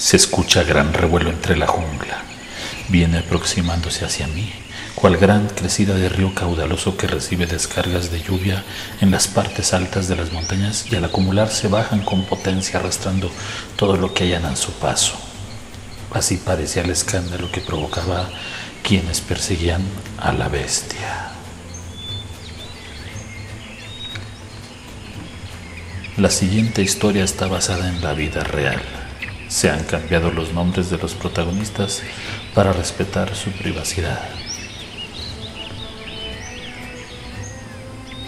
Se escucha gran revuelo entre la jungla. Viene aproximándose hacia mí, cual gran crecida de río caudaloso que recibe descargas de lluvia en las partes altas de las montañas y al acumularse bajan con potencia arrastrando todo lo que hayan a su paso. Así parecía el escándalo que provocaba quienes perseguían a la bestia. La siguiente historia está basada en la vida real. Se han cambiado los nombres de los protagonistas para respetar su privacidad.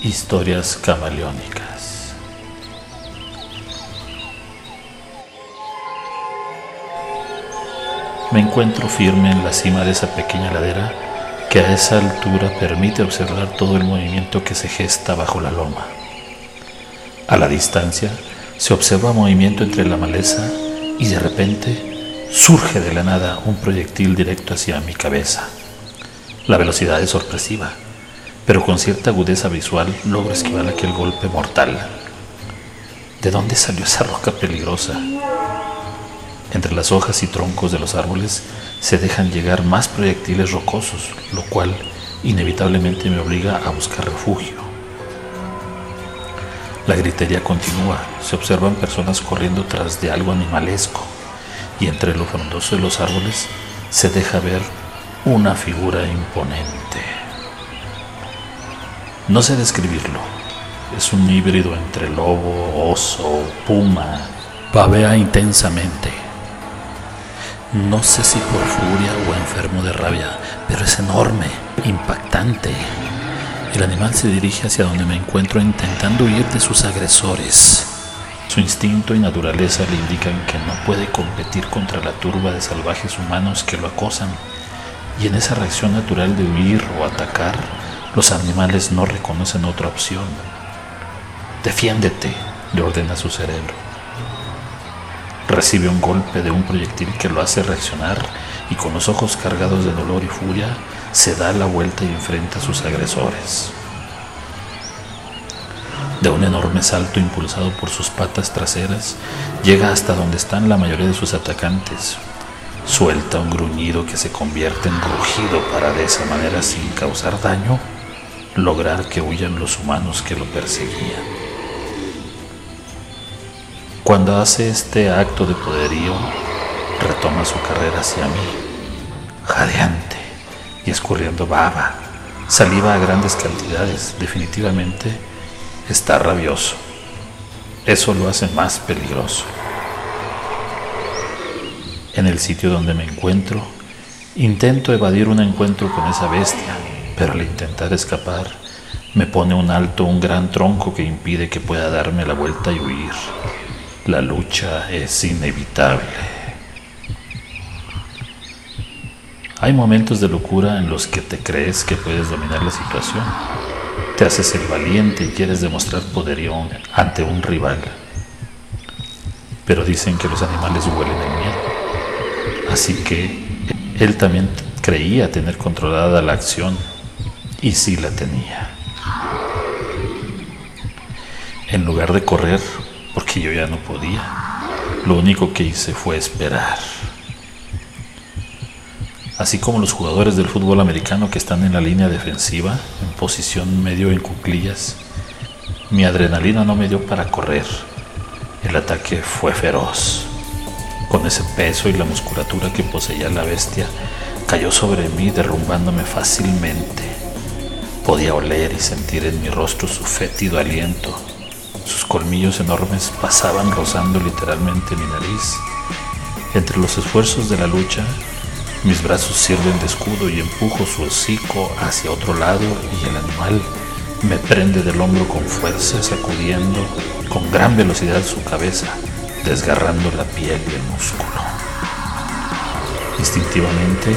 Historias camaleónicas. Me encuentro firme en la cima de esa pequeña ladera que a esa altura permite observar todo el movimiento que se gesta bajo la loma. A la distancia se observa movimiento entre la maleza y de repente surge de la nada un proyectil directo hacia mi cabeza. La velocidad es sorpresiva, pero con cierta agudeza visual logro esquivar aquel golpe mortal. ¿De dónde salió esa roca peligrosa? Entre las hojas y troncos de los árboles se dejan llegar más proyectiles rocosos, lo cual inevitablemente me obliga a buscar refugio. La gritería continúa, se observan personas corriendo tras de algo animalesco y entre lo frondoso de los árboles se deja ver una figura imponente. No sé describirlo, es un híbrido entre lobo, oso, puma, pavea intensamente. No sé si por furia o enfermo de rabia, pero es enorme, impactante. El animal se dirige hacia donde me encuentro intentando huir de sus agresores. Su instinto y naturaleza le indican que no puede competir contra la turba de salvajes humanos que lo acosan. Y en esa reacción natural de huir o atacar, los animales no reconocen otra opción. Defiéndete, le ordena su cerebro. Recibe un golpe de un proyectil que lo hace reaccionar y con los ojos cargados de dolor y furia se da la vuelta y enfrenta a sus agresores. De un enorme salto impulsado por sus patas traseras, llega hasta donde están la mayoría de sus atacantes. Suelta un gruñido que se convierte en rugido para de esa manera, sin causar daño, lograr que huyan los humanos que lo perseguían. Cuando hace este acto de poderío, retoma su carrera hacia mí, jadeante y escurriendo baba, saliva a grandes cantidades. Definitivamente está rabioso. Eso lo hace más peligroso. En el sitio donde me encuentro, intento evadir un encuentro con esa bestia, pero al intentar escapar, me pone un alto un gran tronco que impide que pueda darme la vuelta y huir. La lucha es inevitable. Hay momentos de locura en los que te crees que puedes dominar la situación. Te haces el valiente y quieres demostrar poderío ante un rival. Pero dicen que los animales huelen el miedo. Así que él también creía tener controlada la acción y sí la tenía. En lugar de correr, porque yo ya no podía, lo único que hice fue esperar así como los jugadores del fútbol americano que están en la línea defensiva, en posición medio en cuclillas. Mi adrenalina no me dio para correr. El ataque fue feroz. Con ese peso y la musculatura que poseía la bestia, cayó sobre mí derrumbándome fácilmente. Podía oler y sentir en mi rostro su fétido aliento. Sus colmillos enormes pasaban rozando literalmente mi nariz. Entre los esfuerzos de la lucha, mis brazos sirven de escudo y empujo su hocico hacia otro lado y el animal me prende del hombro con fuerza, sacudiendo con gran velocidad su cabeza, desgarrando la piel y el músculo. Instintivamente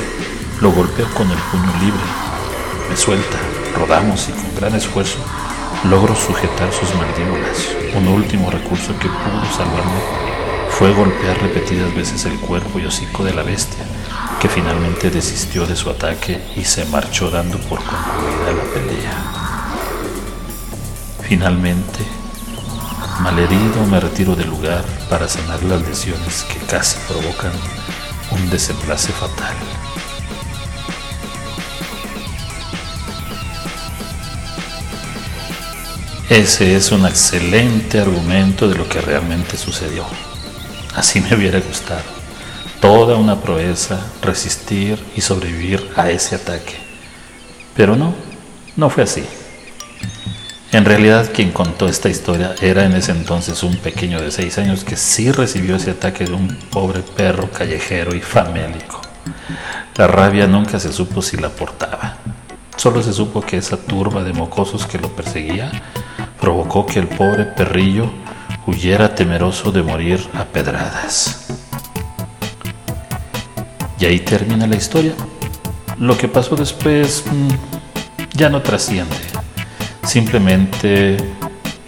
lo golpeo con el puño libre. Me suelta, rodamos y con gran esfuerzo logro sujetar sus mandíbulas. Un último recurso que pudo salvarme fue golpear repetidas veces el cuerpo y hocico de la bestia que finalmente desistió de su ataque y se marchó dando por concluida la pelea. Finalmente, malherido me retiro del lugar para sanar las lesiones que casi provocan un desenlace fatal. Ese es un excelente argumento de lo que realmente sucedió. Así me hubiera gustado. Toda una proeza resistir y sobrevivir a ese ataque. Pero no, no fue así. En realidad quien contó esta historia era en ese entonces un pequeño de seis años que sí recibió ese ataque de un pobre perro callejero y famélico. La rabia nunca se supo si la portaba. Solo se supo que esa turba de mocosos que lo perseguía provocó que el pobre perrillo huyera temeroso de morir a pedradas. Y ahí termina la historia. Lo que pasó después mm, ya no trasciende. Simplemente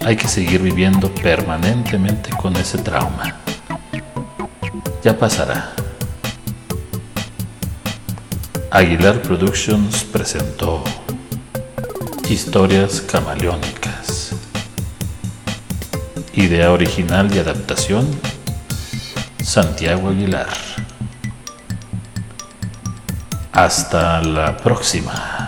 hay que seguir viviendo permanentemente con ese trauma. Ya pasará. Aguilar Productions presentó Historias Camaleónicas. Idea original y adaptación Santiago Aguilar. Hasta la próxima.